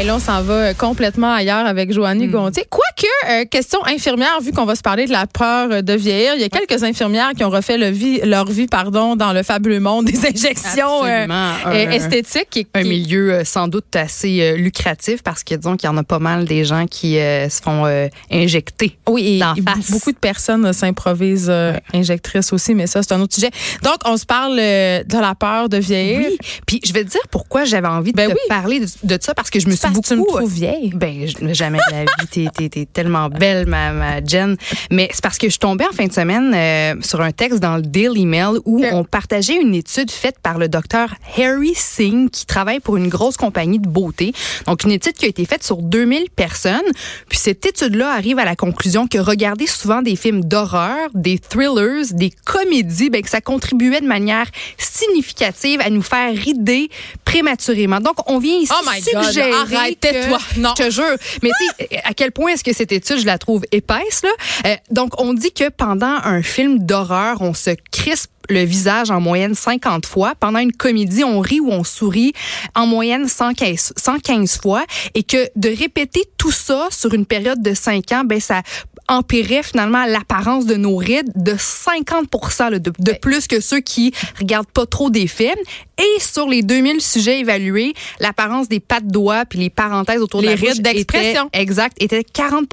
Et là, on s'en va complètement ailleurs avec Joannie Hmm. Gontier. Quoique, euh, question infirmière, vu qu'on va se parler de la peur de vieillir, il y a quelques infirmières qui ont refait le vie, leur vie pardon, dans le fabuleux monde des injections euh, euh, Un- esthétiques. un qui- milieu euh, sans doute assez euh, lucratif parce que disons qu'il y en a pas mal des gens qui euh, se font euh, injecter. Oui, et, d'en et face. beaucoup de personnes euh, s'improvisent euh, injectrices aussi, mais ça, c'est un autre sujet. Donc, on se parle euh, de la peur de vieillir. Oui. Puis je vais te dire pourquoi j'avais envie de Ben te oui. parler de, de ça parce que je me suis beaucoup tu me trouves vieille. Ben, je- jamais de la vie. T'es, t'es, t'es tellement belle, ma, ma Jen. Mais c'est parce que je tombais en fin de semaine euh, sur un texte dans le Daily Mail où on partageait une étude faite par le docteur Harry Singh qui travaille pour une grosse compagnie de beauté. Donc, une étude qui a été faite sur 2000 personnes. Puis cette étude-là arrive à la conclusion que regarder souvent des films d'horreur, des thrillers, des comédies, ben, que ça contribuait de manière significative à nous faire rider prématurément. Donc, on vient ici Oh my God, suggérer arrête, tais-toi. Non. je te jure. Mais tu à quel point est-ce que cette étude, je la trouve épaisse, là? Euh, donc, on dit que pendant un film d'horreur, on se crispe le visage en moyenne 50 fois. Pendant une comédie, on rit ou on sourit en moyenne 115, 115 fois. Et que de répéter tout ça sur une période de 5 ans, ben, ça empirait finalement l'apparence de nos rides de 50 là, de, de plus que ceux qui regardent pas trop des films. Et sur les 2000 sujets évalués, l'apparence des pattes doigts puis les parenthèses autour Les de la rides d'expression. exact, était 40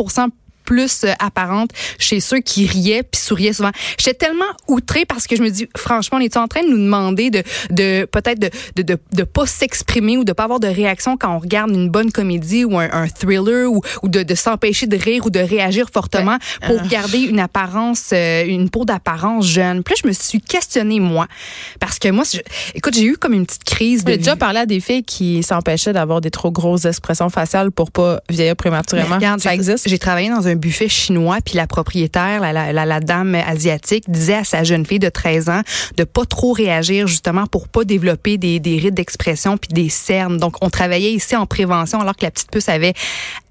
plus euh, apparente chez ceux qui riaient puis souriaient souvent. J'étais tellement outrée parce que je me dis franchement, on est en train de nous demander de de peut-être de de, de de pas s'exprimer ou de pas avoir de réaction quand on regarde une bonne comédie ou un, un thriller ou ou de, de s'empêcher de rire ou de réagir fortement pour garder une apparence euh, une peau d'apparence jeune. Puis là, je me suis questionnée moi parce que moi je- écoute, j'ai eu comme une petite crise J'ai déjà parlé à des filles qui s'empêchaient d'avoir des trop grosses expressions faciales pour pas vieillir prématurément. Regarde, ça existe? J'ai travaillé dans un buffet chinois, puis la propriétaire, la, la, la, la dame asiatique, disait à sa jeune fille de 13 ans de pas trop réagir justement pour pas développer des, des rides d'expression puis des cernes. Donc, on travaillait ici en prévention alors que la petite puce avait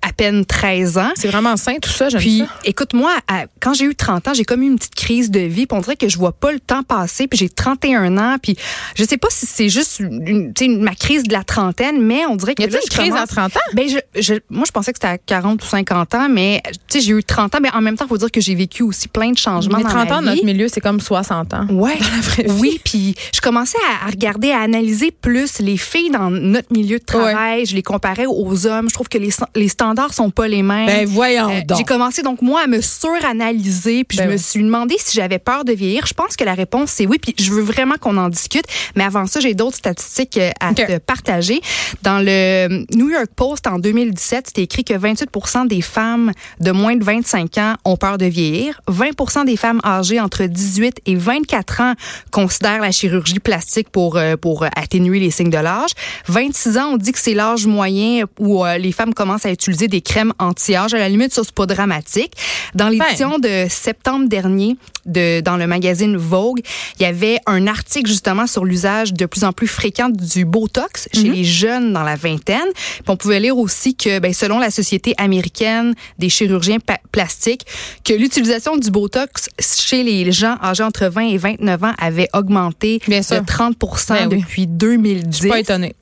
à peine 13 ans. C'est vraiment sain tout ça, j'aime Puis, ça. écoute-moi, quand j'ai eu 30 ans, j'ai comme eu une petite crise de vie. Puis on dirait que je vois pas le temps passer. Puis j'ai 31 ans. Puis je sais pas si c'est juste une, ma crise de la trentaine, mais on dirait que Y là, une je crise commence- à 30 ans? ben je, je- moi je pensais que c'était à 40 ou 50 ans, mais sais j'ai eu 30 ans, mais en même temps il faut dire que j'ai vécu aussi plein de changements dans 30 ma ans, vie. notre milieu, c'est comme 60 ans. Ouais. vraie vie. Oui, puis je commençais à, regarder, à analyser plus les filles dans notre milieu de travail. Je les comparais aux hommes. Je trouve que les, les standards sont pas les mêmes. Ben voyons Euh, donc. J'ai commencé donc moi à me suranalyser, puis Ben je me oui. suis demandé si j'avais peur de vieillir. Je pense que la réponse c'est oui, puis je veux vraiment qu'on en discute. Mais avant ça, j'ai d'autres statistiques euh, à te partager. Dans le New York Post en 2017, c'était écrit que 28% des femmes de moins de 25 ans ont peur de vieillir. 20 des femmes âgées entre 18 et 24 ans considèrent la chirurgie plastique pour euh, pour atténuer les signes de l'âge. 26 ans, on dit que c'est l'âge moyen où euh, les femmes commencent à utiliser des crèmes anti-âge. À la limite, ça c'est pas dramatique. Dans l'édition de septembre dernier de dans le magazine Vogue, il y avait un article justement sur l'usage de plus en plus fréquent du Botox chez les jeunes dans la vingtaine. Puis on pouvait lire aussi que ben, selon la société américaine des chirurgiens pa- plastiques, que l'utilisation du Botox chez les gens âgés entre 20 et 29 ans avait augmenté Bien de sûr. 30 Ben oui. depuis 2010. Je suis pas étonnée.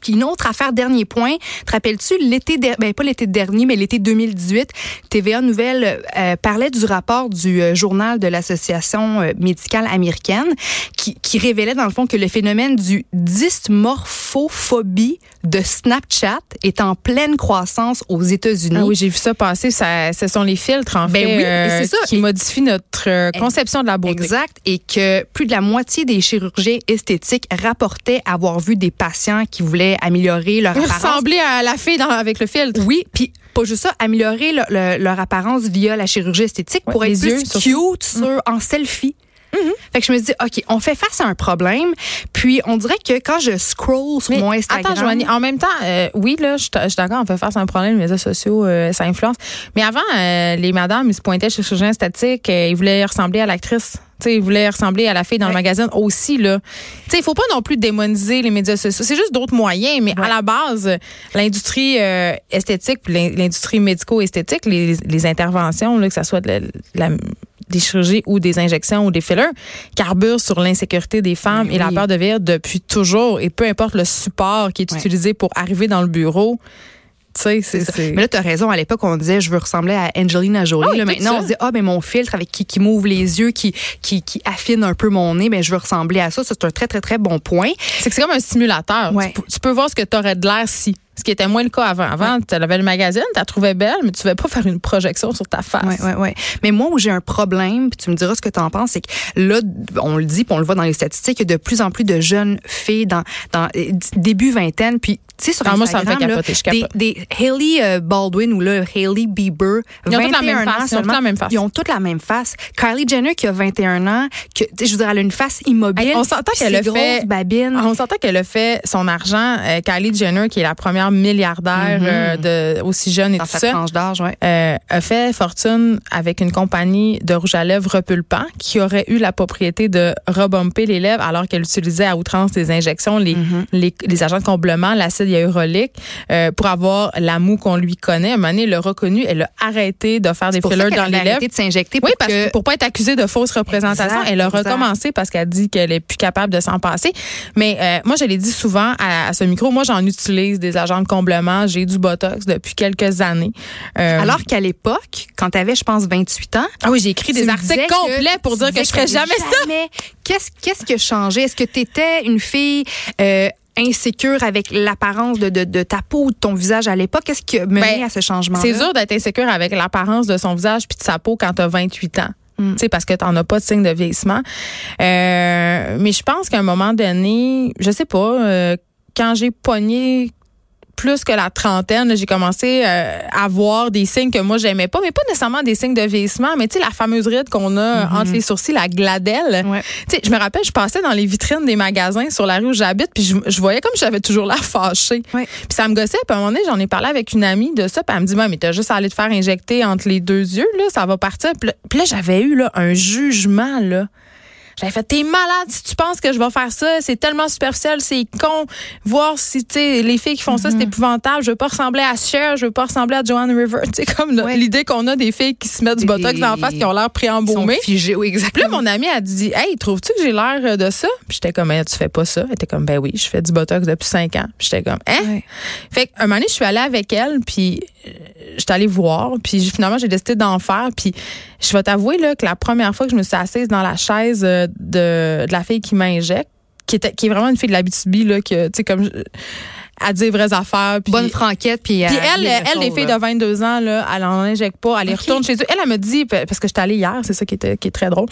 Puis une autre affaire, dernier point. Te rappelles-tu, l'été, der- ben pas l'été dernier, mais l'été 2018, TVA Nouvelle euh, parlait du rapport du euh, journal de l'Association euh, médicale américaine qui, qui révélait dans le fond que le phénomène du dysmorphophobie de Snapchat est en pleine croissance aux États-Unis. Ah oui, j'ai vu ça passer. Ça, ce sont les filtres, en Ben fait, oui, euh, ça. qui Et- modifient notre euh, conception de la beauté. Exact. Et que plus de la moitié des chirurgiens esthétiques rapportaient avoir vu des patients qui voulaient améliorer leur apparence. Ressembler à la fille dans- avec le filtre. Oui, puis pas juste ça, améliorer le- le- leur apparence via la chirurgie esthétique Ouais, pour être les plus yeux, cute sur, en selfie. Fait que je me dis, OK, on fait face à un problème. Puis on dirait que quand je scroll sur Mais mon Instagram. attends, Joanie, en même temps, euh, oui, là, je suis je suis d'accord, on fait face à un problème, les médias sociaux, euh, ça influence. Mais avant, euh, les madames, ils se pointaient chez le chirurgien statique, ils voulaient ressembler à l'actrice. Ils voulaient ressembler à la fille dans le magazine aussi, là. Il faut pas non plus démoniser les médias sociaux. C'est juste d'autres moyens, mais à la base, l'industrie euh, esthétique l'industrie médico-esthétique, les, les interventions, là, que ce soit de la, la- des chirurgies ou des injections ou des fillers, carburent sur l'insécurité des femmes Ben et la peur de vieillir depuis toujours. Et peu importe le support qui est utilisé pour arriver dans le bureau, sais, Mais là, tu as raison. À l'époque, on disait, je veux ressembler à Angelina Jolie. Là, maintenant, on dit, ah, ben mon filtre avec qui, qui m'ouvre les yeux, qui, qui, qui affine un peu mon nez, ben je veux ressembler à ça. C'est un très, très, très bon point. C'est que c'est comme un simulateur. Ouais. Tu, tu peux voir ce que tu aurais de l'air si. Ce qui était moins le cas avant. Avant, tu avais le magazine, tu la trouvais belle, mais tu ne pouvais pas faire une projection sur ta face. Oui, oui, oui. Mais moi, où j'ai un problème, puis tu me diras ce que tu en penses, c'est que là, on le dit, puis on le voit dans les statistiques, il y a de plus en plus de jeunes filles dans, dans euh, début vingtaine, puis tu sais, sur Ah, moi, ça me Instagram, fait là, capoter, je des, des Hailey euh, Baldwin ou là, Hailey Bieber, Ils ont toutes la même 21 ans face, ils ont toutes la même face. Ils ont toutes la même face. Kylie Jenner qui a 21 ans, que, je veux dire, elle a une face immobile. On s'entend qu'elle a fait- babines. On s'entend qu'elle a fait son argent. Euh, Kylie Jenner, qui est la première milliardaire euh, de, aussi jeune et dans tout sa ça, tranche d'âge, ouais. euh, a fait fortune avec une compagnie de rouge à lèvres repulpant qui aurait eu la propriété de rebumper les lèvres alors qu'elle utilisait à outrance des injections, les, Mm-hmm. les, les agents de comblement, l'acide hyaluronique, euh, pour avoir la moue qu'on lui connaît. À un moment donné, elle l'a reconnu, elle a arrêté de faire des fillers dans les lèvres. arrêté de s'injecter Oui, pour parce que pour pas être accusée de fausse représentation, Exact, elle a exact. recommencé parce qu'elle dit qu'elle est plus capable de s'en passer. Mais moi, je l'ai dit souvent à, à ce micro, moi j'en utilise des agents de comblement, j'ai du botox depuis quelques années. Euh, Alors qu'à l'époque, quand tu avais, je pense, 28 ans, ah oui, j'ai écrit des articles complets pour dire que je ferais jamais ça. Qu'est-ce qu'est-ce qui a changé? Est-ce que tu étais une fille euh, insécure avec l'apparence de, de, de ta peau ou de ton visage à l'époque? Qu'est-ce qui a mené Ben, à ce changement C'est dur d'être insécure avec l'apparence de son visage puis de sa peau quand tu as 28 ans. Mm. Tu sais, parce que tu n'en as pas de signe de vieillissement. Euh, mais je pense qu'à un moment donné, je sais pas, euh, quand j'ai pogné plus que la trentaine, j'ai commencé euh, à voir des signes que moi j'aimais pas, mais pas nécessairement des signes de vieillissement, mais tu sais la fameuse ride qu'on a entre les sourcils, la gladelle. Ouais. Tu sais, je me rappelle, je passais dans les vitrines des magasins sur la rue où j'habite, puis je, je voyais comme j'avais toujours l'air fâchée. Ouais. Puis ça me gossait, puis à un moment donné, j'en ai parlé avec une amie de ça, puis elle me dit, mais t'as juste à aller te faire injecter entre les deux yeux, là, ça va partir. Puis là, j'avais eu là, un jugement, là. J'avais fait, t'es malade si tu penses que je vais faire ça. C'est tellement superficiel, c'est con. Voir si, tu sais, les filles qui font ça, c'est épouvantable. Je veux pas ressembler à Cher, je veux pas ressembler à Joanne River. Tu sais, comme Ouais. l'idée qu'on a des filles qui se mettent du botox la face, qui ont l'air préembaumées. figés, oui, Puis là, exactement. mon amie a dit Hey, trouves-tu que j'ai l'air de ça? Puis j'étais comme, Hey, tu fais pas ça. Elle était comme, ben oui, je fais du botox depuis cinq ans. Puis j'étais comme, hein? Ouais. Fait qu'un moment donné, je suis allée avec elle, puis euh, j'étais allée voir, puis finalement, j'ai décidé d'en faire. Puis je vais t'avouer là, que la première fois que je me suis assise dans la chaise euh, de, de la fille qui m'injecte, qui, était, qui est vraiment une fille de la BTB, là, que, tu sais, comme. À dire vraies affaires. Puis, Bonne franquette. Puis, puis euh, elle, les elle, les filles de 22 ans, là, elle en injecte pas, elle les retourne chez eux. Elle, elle me dit, parce que j'étais allée hier, c'est ça qui, était, qui est très drôle,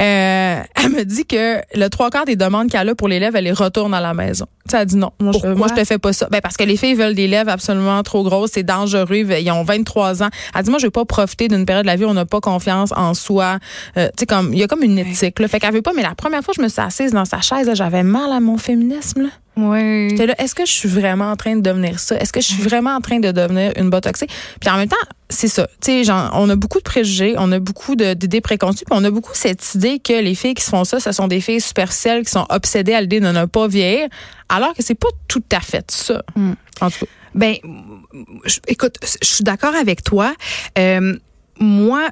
euh, elle me dit que le trois quarts des demandes qu'elle a pour les lèvres, elle les retourne à la maison. Sais, elle dit non, moi je, moi je te fais pas ça. Ben, parce que les filles veulent des lèvres absolument trop grosses, c'est dangereux, ils ont 23 ans. Elle dit, moi je veux pas profiter d'une période de la vie où on n'a pas confiance en soi. Euh, tu sais, comme, il y a comme une éthique, là. Fait qu'elle veut pas, mais la première fois je me suis assise dans sa chaise, j'avais mal à mon féminisme, là. Ouais. J'étais là, est-ce que je suis vraiment en train de devenir ça? Est-ce que je suis vraiment en train de devenir une botoxée? Puis en même temps, c'est ça. Tu sais, genre, on a beaucoup de préjugés, on a beaucoup d'idées préconçues, puis on a beaucoup cette idée que les filles qui se font ça, ce sont des filles superficielles qui sont obsédées à l'idée de ne pas vieillir, alors que c'est pas tout à fait ça. Mm. En tout cas. Ben, je- écoute, je suis d'accord avec toi. Euh, moi,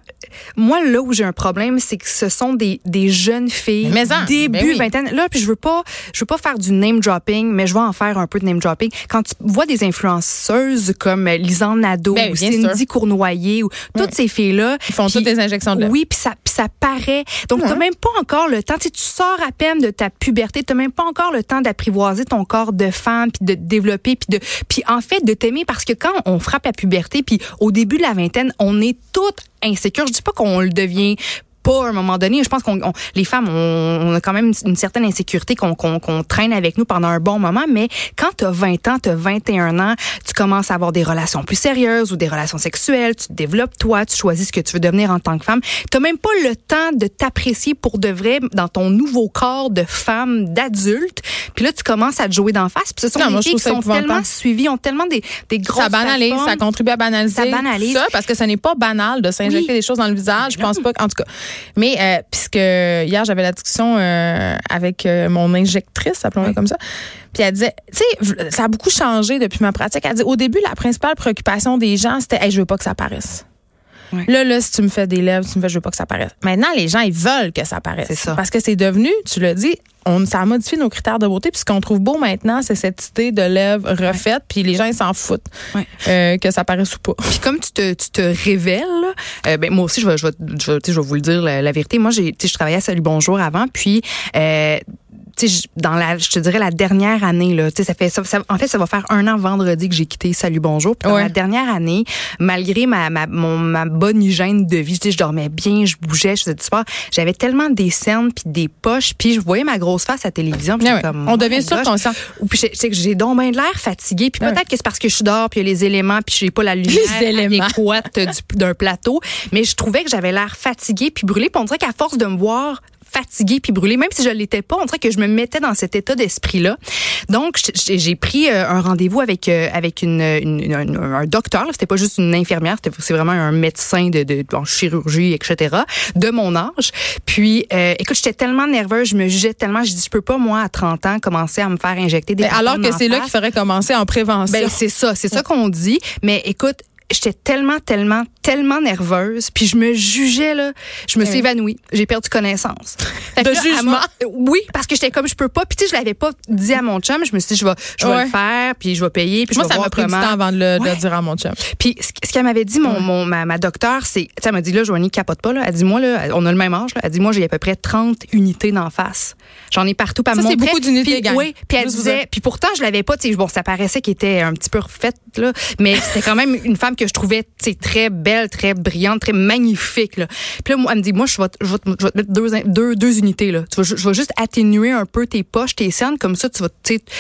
moi là où j'ai un problème, c'est que ce sont des, des jeunes filles Mais en, début ben oui. vingtaine. Là, puis je veux pas, je veux pas faire du name dropping, mais je vais en faire un peu de name dropping. Quand tu vois des influenceuses comme Lisanne Nadeau Ben, ou Cindy sûr. Cournoyer ou toutes ces filles là, Ils font toutes des injections de. Oui, puis ça, ça paraît. Donc t'as même pas encore le temps. Tu tu sors à peine de ta puberté, t'as même pas encore le temps d'apprivoiser ton corps de femme, puis de te développer, puis de, puis en fait de t'aimer parce que quand on frappe la puberté, puis au début de la vingtaine, on est toutes insécures. Je dis pas qu'on le devient pas à un moment donné. Je pense qu'on on- les femmes, on, on a quand même une, une certaine insécurité qu'on qu'on qu'on traîne avec nous pendant un bon moment. Mais quand tu as 20 ans, tu as 21 ans, tu commences à avoir des relations plus sérieuses ou des relations sexuelles, tu te développes toi, tu choisis ce que tu veux devenir en tant que femme. Tu même pas le temps de t'apprécier pour de vrai dans ton nouveau corps de femme, d'adulte. Puis là, tu commences à te jouer d'en face. Puis ce sont Non, des filles qui sont tellement suivies, ont tellement des, des grosses ça banalise, ça contribue à banaliser Ça banalise. ça parce que ce n'est pas banal de s'injecter Oui. des choses dans le visage. Je pense pas, en tout cas. Mais euh, puisque hier j'avais la discussion euh, avec euh, mon injectrice, appelons-la comme ça, puis elle disait, tu sais, ça a beaucoup changé depuis ma pratique. Elle dit, au début, la principale préoccupation des gens, c'était, hey, je veux pas que ça paraisse. Là, là, si tu me fais des lèvres, tu me fais, je veux pas que ça paraisse. Maintenant, les gens, ils veulent que ça paraisse. C'est ça. Parce que c'est devenu, tu l'as dit, on, ça a modifié nos critères de beauté. Puis ce qu'on trouve beau maintenant, c'est cette idée de lèvres refaites. Puis les gens, ils s'en foutent Ouais. euh, que ça paraisse ou pas. Puis comme tu te, tu te révèles, euh, ben moi aussi je vais, je vais, je, vais- je vous le dire la, la vérité. Moi je travaillais à Salut Bonjour avant, puis euh, dans la, je te dirais la dernière année là, tu sais, ça fait, ça, ça- en fait, ça va faire un an vendredi que j'ai quitté Salut Bonjour. Puis dans Ouais. la dernière année, malgré ma, ma, mon, ma bonne hygiène de vie, tu sais, je dormais bien, je bougeais, je faisais du sport, j'avais tellement des cernes puis des poches, puis je voyais ma grosse face à la télévision. puis ouais. comme, On devient my surconscient. Ou puis sais que j'ai donc bien de l'air fatigué. Puis peut-être que c'est parce que je suis dehors, puis les éléments, puis j'ai pas la lumière éléments. adéquate du- d'un plateau. Mais je trouvais que j'avais l'air fatiguée puis brûlée. Puis on dirait qu'à force de me voir fatiguée puis brûlée, même si je l'étais pas, on dirait que je me mettais dans cet état d'esprit-là. Donc, j'ai pris euh, un rendez-vous avec euh, avec une, une- une- un, docteur. C'était pas juste une infirmière, c'était c'est vraiment un médecin de, de en chirurgie, etc. De mon âge. Puis, euh, écoute, j'étais tellement nerveuse, je me jugeais tellement. Je dis, je peux pas moi à 30 ans commencer à me faire injecter des Mais alors que c'est là qu'il faudrait commencer en prévention. Ben, c'est ça, c'est ça qu'on dit. Mais écoute, j'étais tellement, tellement, tellement nerveuse, puis je me jugeais là, je me suis Oui. évanouie, j'ai perdu connaissance. De là, jugement? m'a- Oui, parce que j'étais comme je peux pas, puis tu sais je l'avais pas dit à mon chum, je me suis dit je vais, je vais Ouais. le faire, puis je vais payer, puis Moi, je vais ça m'a pris comment. du temps avant de le, de Ouais. dire à mon chum. Puis ce ce qu'elle m'avait dit, mon, mon, ma, ma docteur, c'est, elle m'a dit là, Joanie, capote pas, là. Elle dit, moi, là, on a le même âge, là. Elle dit, moi, j'ai à peu près 30 unités d'en face. J'en ai partout. Elle Ça, c'est beaucoup d'unités. Oui, puis elle disait, puis pourtant, je l'avais pas, tu sais, bon, ça paraissait qu'elle était un petit peu refaite, là. Mais c'était quand même une femme que je trouvais, très belle, très brillante, très magnifique, là. Puis là, moi, elle me dit, moi, je vais, te- je vais, te- je vais te mettre deux, deux, deux unités, là. Tu vas, ju- je vais juste atténuer un peu tes poches, tes cernes, comme ça, tu vas,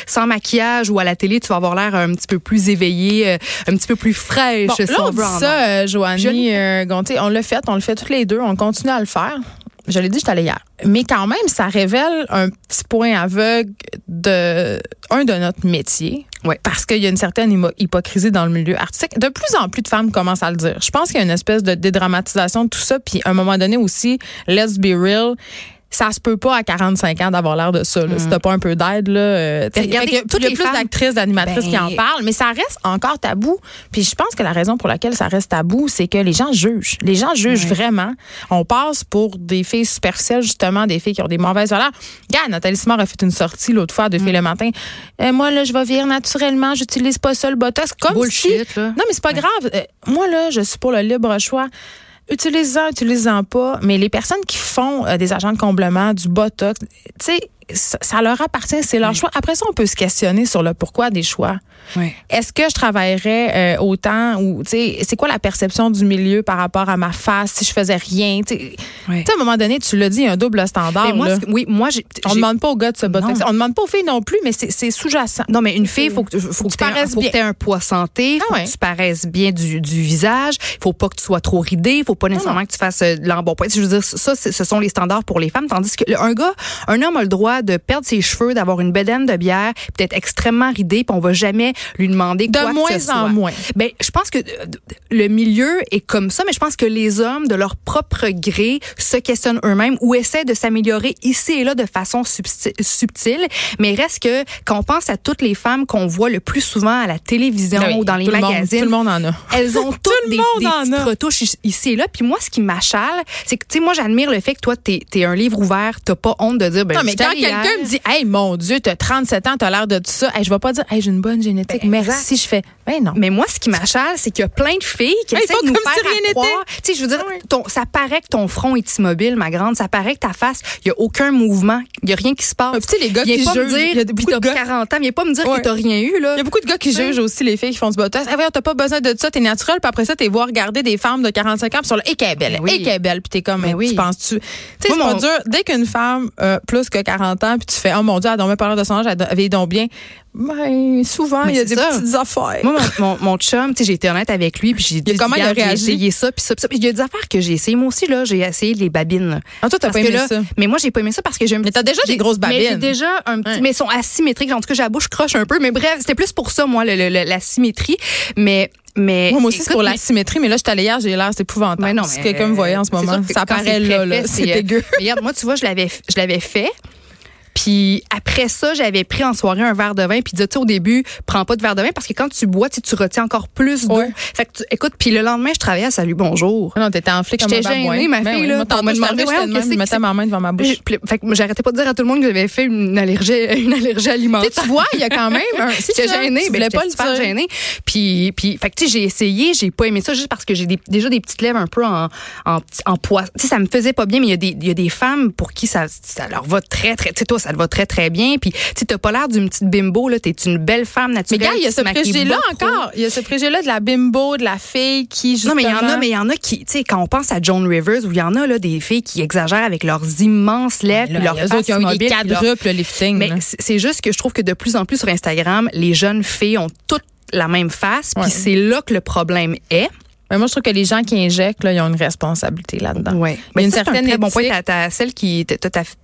sans maquillage ou à la télé, tu vas avoir l'air un petit peu plus éveillé, euh, un petit peu plus fraîche, Bon, là, on dit ça, euh, Je Joanie euh, Gontier. On l'a fait, on le fait toutes les deux. On continue à le faire. Je l'ai dit, je allée hier. Mais quand même, ça révèle un petit point aveugle de un de notre métier. Ouais. Parce qu'il y a une certaine hypocrisie dans le milieu artistique. De plus en plus de femmes commencent à le dire. Je pense qu'il y a une espèce de dédramatisation de tout ça. Puis à un moment donné aussi, let's be real. Ça se peut pas à 45 ans d'avoir l'air de ça. Là, Si t'as pas un peu d'aide, là. euh, toutes il y a les plus d'actrices, d'animatrices Ben- qui en parlent, mais ça reste encore tabou. Puis je pense que la raison pour laquelle ça reste tabou, c'est que les gens jugent. Les gens jugent vraiment. On passe pour des filles superficielles, justement, des filles qui ont des mauvaises valeurs. Regarde, Nathalie Simard a fait une sortie l'autre fois de Mm. Filles le matin. Euh, moi, là, je vais vieillir naturellement, j'utilise pas ça le botox. Comme Bullshit, si... là. Non, mais c'est pas grave. Euh, moi, là, je suis pour le libre choix. Utilisez-en, utilisez-en pas. Mais les personnes qui font euh, des agents de comblement, du botox, tu sais, ça, ça leur appartient, c'est leur choix. Après ça, on peut se questionner sur le pourquoi des choix. Est-ce que je travaillerais euh, autant ou tu sais c'est quoi la perception du milieu par rapport à ma face si je faisais rien tu sais? À un moment donné tu l'as dit il y a un double standard Mais moi, là. oui, moi, on j'ai- demande pas aux gars de se botoxer Non. on demande pas aux filles non plus mais c'est sous-jacent Non, mais une fille, faut que, faut que tu paraisses faut que t'aies un poids santé, faut Ah ouais. que tu paraisses bien du, du visage, faut pas que tu sois trop ridé, faut pas nécessairement que tu fasses euh, de l'embonpoint. Je veux dire, ça, ce sont les standards pour les femmes, tandis que le- un gars, un homme a le droit de perdre ses cheveux, d'avoir une bedaine de bière, puis d'être extrêmement ridé, puis on va jamais lui demander de quoi que moins ce en soit. moins Ben, je pense que euh, le milieu est comme ça, mais je pense que les hommes, de leur propre gré, se questionnent eux-mêmes ou essaient de s'améliorer ici et là de façon subti- subtile. Mais reste que quand on pense à toutes les femmes qu'on voit le plus souvent à la télévision oui, ou dans les tout le monde- magazines, tout le monde en a elles ont toutes le des, monde des en petites a. retouches ici- ici et là. Puis moi, ce qui m'achale, c'est que, tu sais, moi, j'admire le fait que toi, t'es es un livre ouvert, t'as pas honte de dire, ben, non, mais quand quelqu'un me dit, hey, mon Dieu, t'as 37 ans, t'as l'air de tout ça, hey, je vais pas dire, hey, j'ai une bonne génétique, Ben, merci, je fais, ben non. Mais moi, ce qui m'achale, c'est qu'il y a plein de filles qui Hey, essaient de nous faire si rien croire. Tu sais, je veux dire, Oui. ton, ça paraît que ton front est immobile, ma grande. Ça paraît que ta face, il y a aucun mouvement, il y a rien qui se passe. Ah, tu sais, les gars qui jugent, il y a beaucoup de t'as gars- 40 ans, viens pas me dire Ouais. que t'as rien eu, là. Il y a beaucoup de gars qui jugent aussi les filles qui font du botox. Ah, voyons, t'as pas besoin de ça, t'es naturel. Puis après ça, t'es voir regarder des femmes de 45 ans, puis sur le, et qu'elle est belle, Ben oui. et qu'elle est belle. Puis t'es comme, Ben mais oui. tu penses-tu? Tu sais, c'est mon- dur. Dès qu'une femme, euh, plus que 40 ans, puis tu fais, oh mon Dieu, elle a donc pas de son âge, elle avait donc bien. Ben, souvent, il y a des ça. petites affaires. Moi, mon, mon, mon chum, tu sais, j'ai été honnête avec lui, puis j'ai dit, comment il a Regarde, j'ai réagi? essayé ça, puis ça, puis ça. Puis Il y a des affaires que j'ai essayé. Moi aussi, là, j'ai essayé les babines. là. Ah, toi, t'as pas que aimé là, ça? Mais moi, j'ai pas aimé ça parce que j'aime. Mais t'as déjà des j'ai- grosses Mais j'ai babines. déjà un petit. Mais elles sont asymétriques. En tout cas, j'ai la bouche croche un peu. Mais bref, c'était plus pour ça, moi, le- le- le- la symétrie. Mais. Mais, Moi, moi aussi, c'est pour mais- la symétrie, mais là, je suis allée hier, j'ai l'air, c'est épouvantable. Mais non, si mais, quelqu'un me voyait en ce moment, que ça c'est là, là. C'est euh, dégueu. Regarde, moi, tu vois, je l'avais, je l'avais fait. Puis après ça, j'avais pris en soirée un verre de vin. Puis tu sais, au début, prends pas de verre de vin parce que quand tu bois, tu retiens encore plus d'eau. Ouais. Fait que tu- écoute, puis le lendemain, je travaillais à Salut Bonjour. Non, t'étais en flic J'étais gênée, ma Ben fille, là, me je mettais ma main devant ma bouche. Fait que j'arrêtais pas de dire à tout le monde que j'avais fait une allergie, une allergie alimentaire. Tu tu vois, il y a quand même un. Si J'étais gênée, tu mais voulais j'étais pas le super gênée. Puis, puis, fait que tu sais, j'ai essayé, j'ai pas aimé ça juste parce que j'ai déjà des petites lèvres un peu en, en. Tu sais, ça me faisait pas bien, mais il y a des, il y a des femmes pour qui ça, ça leur va très, très, tu sais, toi, ça te va très, très bien. Puis, tu t'as pas l'air d'une petite bimbo, là. T'es une belle femme Mais naturelle. gars, il y a qui ce préjugé-là encore. Il y a ce préjugé-là de la bimbo, de la fille qui, justement... Non, mais il y en a, mais il y en a qui, tu sais, quand on pense à Joan Rivers, où il y en a, là, des filles qui exagèrent avec leurs immenses lèvres, puis leurs autres, ils ont eu des quadruples lifting. Mais c'est juste que je trouve que de plus en plus sur Instagram, les jeunes filles ont toutes la même face, puis c'est là que le problème est. Mais moi, je trouve que les gens qui injectent, là, ils ont une responsabilité là-dedans. Y a une ça, c'est un certaine très bon point. T'as- celle qui,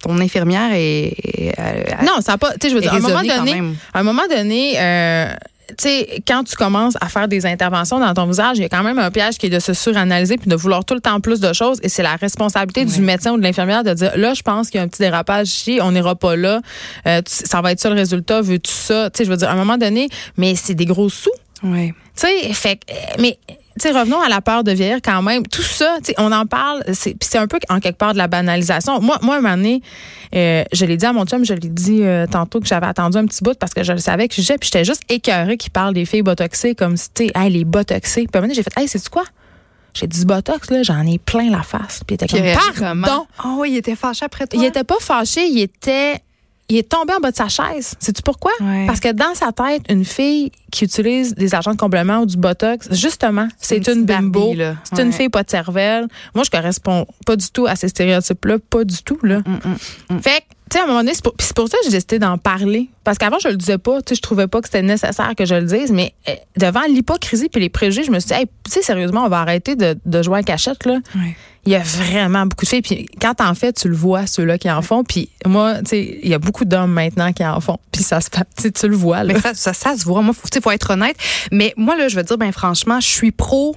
ton infirmière est, est, euh, Non, ça pas. Tu sais, je veux dire, à un moment donné, à un moment donné, euh, tu sais, quand tu commences à faire des interventions dans ton visage, il y a quand même un piège qui est de se suranalyser puis de vouloir tout le temps plus de choses. Et c'est la responsabilité du médecin ou de l'infirmière de dire, là, je pense qu'il y a un petit dérapage ici, on n'ira pas là. Euh, ça va être ça le résultat, veux-tu ça? Tu sais, je veux dire, à un moment donné, mais c'est des gros sous. Ouais. Tu sais, fait mais sais, revenons à la peur de vieillir quand même. Tout ça, tu sais, on en parle, c'est puis c'est un peu en quelque part de la banalisation. Moi, moi, un moment donné, euh, je l'ai dit à mon chum, je l'ai dit euh, tantôt que j'avais attendu un petit bout parce que je le savais que je puis j'étais juste écœurée qu'il parle des filles botoxées comme si, tu sais, hey, les botoxées. Puis à un moment donné, j'ai fait, hey, c'est quoi? J'ai dit, du botox, là, j'en ai plein la face. Puis il était comme, pardon. Oh oui, il était fâché après toi? Il était pas fâché, il était il est tombé en bas de sa chaise. Sais-tu pourquoi? Ouais. Parce que dans sa tête, une fille qui utilise des agents de complément ou du botox, justement, C'est une une, bimbo. C'est une fille pas de cervelle. Moi, je corresponds pas du tout à ces stéréotypes-là. Pas du tout, là. Mm, Fait que, tu sais, à un moment donné, c'est pour, puis c'est pour ça que j'ai décidé d'en parler. Parce qu'avant, je le disais pas. Tu sais, je trouvais pas que c'était nécessaire que je le dise. Mais euh, devant l'hypocrisie puis les préjugés, je me suis dit, hey, tu sais, sérieusement, on va arrêter de, de jouer à cachette, là. Il y a vraiment beaucoup de filles. Puis quand t'en fais, tu le vois, ceux-là qui en font. Puis moi, tu sais, il y a beaucoup d'hommes maintenant qui en font. Puis ça se fait, tu le vois, là. Mais ça, ça, ça se voit. Moi, tu sais, faut être honnête. Mais moi, là, je veux dire, ben franchement, je suis pro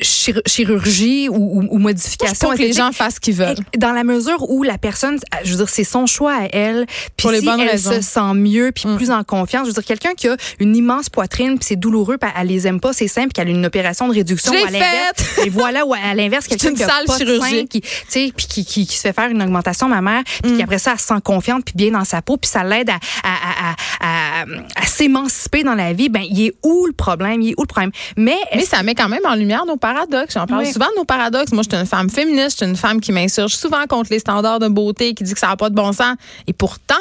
chir- chirurgie ou, ou, ou Moi, je modification. trouve que les gens fassent ce qu'ils veulent. Dans la mesure où la personne, je veux dire, c'est son choix à elle. Puis si elle raisons. se sent mieux, puis Mm. plus en confiance. Je veux dire, quelqu'un qui a une immense poitrine, puis c'est douloureux, puis elle les aime pas, c'est simple, qu'elle a une opération de réduction. Ou à l'inverse. Et voilà, ou à l'inverse, quelqu'un qui a pas de sein, qui, tu sais, puis qui, qui, qui se fait faire une augmentation mammaire, puis Mm. qui après ça, elle se sent confiante, puis bien dans sa peau, puis ça l'aide à, à, à, à, à, à s'émanciper dans la vie. Ben, il est où le problème? Il est où le problème? Mais, Mais ça met quand même en lumière nos paradoxes. J'en parle Oui. souvent de nos paradoxes. Moi, je suis une femme féministe, je suis une femme qui m'insurge souvent contre les standards de beauté, qui dit que ça n'a pas de bon sens. Et pourtant,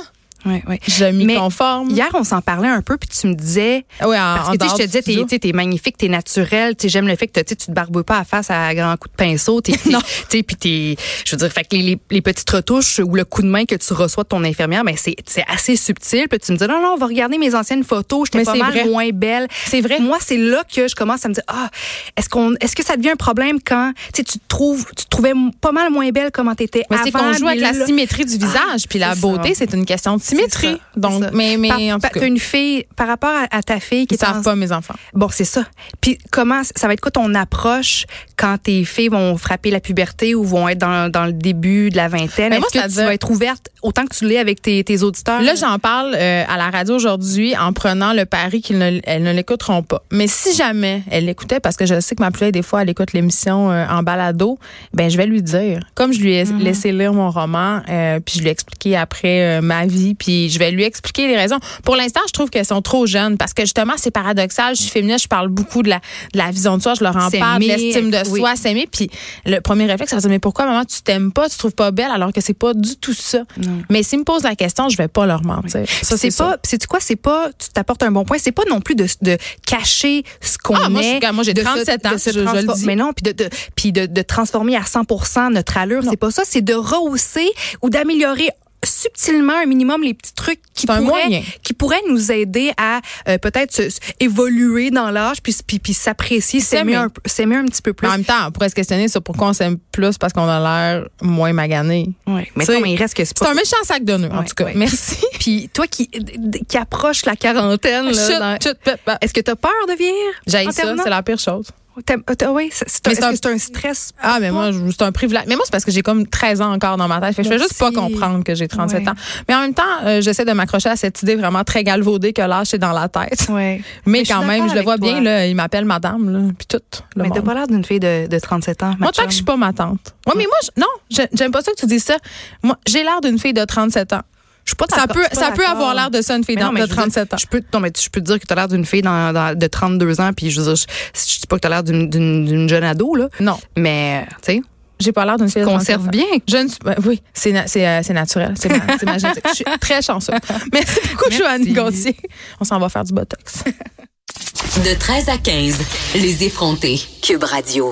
Ouais, ouais. je m'y conforme. Hier, on s'en parlait un peu, puis tu me disais, Ah oui, en, Parce en que tu sais, dehors je te disais, t'es, magnifique, t'es naturel. J'aime le fait que tu te barbouilles pas à face à grands coups de pinceau. T'es, Non. tu sais, puis t'es, je veux dire, fait que les, les, les petites retouches ou le coup de main que tu reçois de ton infirmière, ben c'est, c'est assez subtil. Puis tu me dis, non, non, on va regarder mes anciennes photos. J'étais pas mal vrai. moins belle. C'est vrai. Moi, c'est là que je commence à me dire, ah, est-ce qu'on, est-ce que ça devient un problème quand, tu te trouves, tu te trouvais pas mal moins belle comment t'étais Mais c'est qu'on joue avec la symétrie du visage. Puis la beauté, c'est une question de symétrie. Ça, Donc, mais, mais Par- en tout cas, une fille, par rapport à, à ta fille qui ils en- savent pas, mes enfants. Bon, c'est ça. Puis comment ça va être quoi ton approche quand tes filles vont frapper la puberté ou vont être dans, dans le début de la vingtaine? Moi, Est-ce que tu vas être ouverte autant que tu l'es avec tes, tes auditeurs? Là, j'en parle euh, à la radio aujourd'hui en prenant le pari qu'elles ne, elles ne l'écouteront pas. Mais si jamais elle l'écoutait, parce que je sais que ma plus des fois, elle écoute l'émission euh, en balado, ben je vais lui dire. Comme je lui ai laissé lire mon roman, euh, puis je lui ai expliqué après ma vie, puis je vais lui expliquer les raisons. Pour l'instant, je trouve qu'elles sont trop jeunes parce que justement, c'est paradoxal. Je suis féministe, je parle beaucoup de la, de la vision de soi, je leur en parle, de l'estime de oui. soi, s'aimer. Puis le premier réflexe, ça va dire, mais pourquoi, maman, tu t'aimes pas, tu te trouves pas belle alors que c'est pas du tout ça? Non. Mais s'ils me posent la question, je vais pas leur mentir. Ça, c'est c'est pas, c'est quoi, c'est pas, tu t'apportes un bon point, c'est pas non plus de, de cacher ce qu'on Ah, est. moi, j'ai de se- 37 ans, de je- je le dis. Mais non, puis de, de, puis de, de transformer à 100% notre allure, c'est pas ça, c'est de rehausser ou d'améliorer subtilement un minimum les petits trucs qui C'est pourraient moyen. qui pourraient nous aider à euh, peut-être se- se- évoluer dans l'âge puis puis, puis s'apprécier s'aimer un, s'aimer un petit peu plus En même temps, on pourrait se questionner sur pourquoi on s'aime plus parce qu'on a l'air moins magané. ouais, mais non, mais il reste que c'est C'est pas un méchant sac de nœuds, en tout cas. ouais. Merci. puis toi qui qui approche la quarantaine là, Chut, dans- chut, est-ce que tu as peur de vieillir en ça, terminant? c'est la pire chose. Oui, c'est -ce un, un stress. Ah, mais moi, c'est un privilège. Mais moi, c'est parce que j'ai comme 13 ans encore dans ma tête. je fais juste pas comprendre que j'ai 37 ans. Mais en même temps, euh, j'essaie de m'accrocher à cette idée vraiment très galvaudée que l'âge est dans la tête. Ouais. Mais, quand même, je le vois bien, là, il m'appelle madame, là, puis tout. mais t'as pas l'air d'une fille de, de, 37 ans. Moi, tant que je suis pas ma tante. Oui, mais moi, non, j'aime pas ça que tu dises ça. Moi, j'ai l'air d'une fille de 37 ans ça peut, ça peut avoir l'air de ça, une fille de 37 ans. Je peux, non, mais je peux te dire que tu as l'air d'une fille dans, de 32 ans, puis je veux dire, je, dis pas que tu as l'air d'une jeune ado, là. Non. Mais, tu sais. J'ai pas l'air d'une fille. conserve bien. Je ne ben oui, c'est euh, c'est naturel, c'est ma, Je suis très chanceuse. Merci beaucoup, Joanne Gauthier. On s'en va faire du botox. De 13 à 15, les effrontés. Cube Radio.